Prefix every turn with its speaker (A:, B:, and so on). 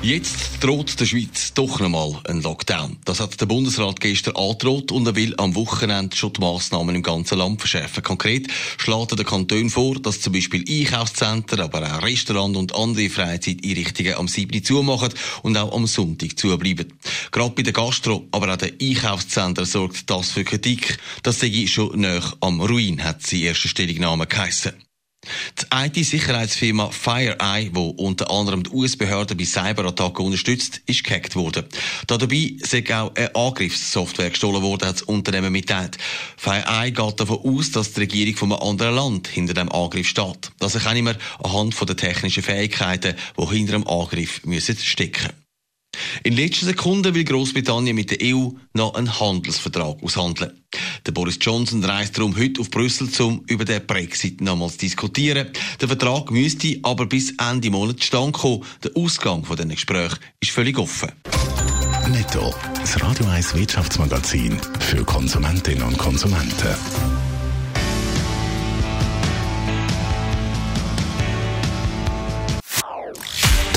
A: Jetzt droht der Schweiz doch nochmal ein Lockdown. Das hat der Bundesrat gestern angedroht und er will am Wochenende schon die Massnahmen im ganzen Land verschärfen. Konkret schlägt der Kanton vor, dass zum Beispiel Einkaufszentren, aber auch Restaurants und andere Freizeiteinrichtungen am 7. zumachen und auch am Sonntag zubleiben. Gerade bei den Gastro, aber auch den Einkaufszentren sorgt das für Kritik. Das sei schon näher am Ruin, hat die erste Stellungnahme geheissen. Die IT-Sicherheitsfirma FireEye, die unter anderem die US-Behörden bei Cyberattacken unterstützt, ist gehackt worden. Dabei sei auch eine Angriffssoftware gestohlen worden, hat das Unternehmen mitteilt. FireEye geht davon aus, dass die Regierung von einem anderen Land hinter dem Angriff steht. Das erkennen wir anhand der technischen Fähigkeiten, die hinter dem Angriff stecken müssen. In letzter Sekunde will Großbritannien mit der EU noch einen Handelsvertrag aushandeln. Der Boris Johnson reist darum heute auf Brüssel, um über den Brexit nochmals zu diskutieren. Der Vertrag müsste aber bis Ende Monat zustande kommen. Der Ausgang von diesen Gesprächen ist völlig offen.
B: Netto, das Radio 1 Wirtschaftsmagazin für Konsumentinnen und Konsumenten.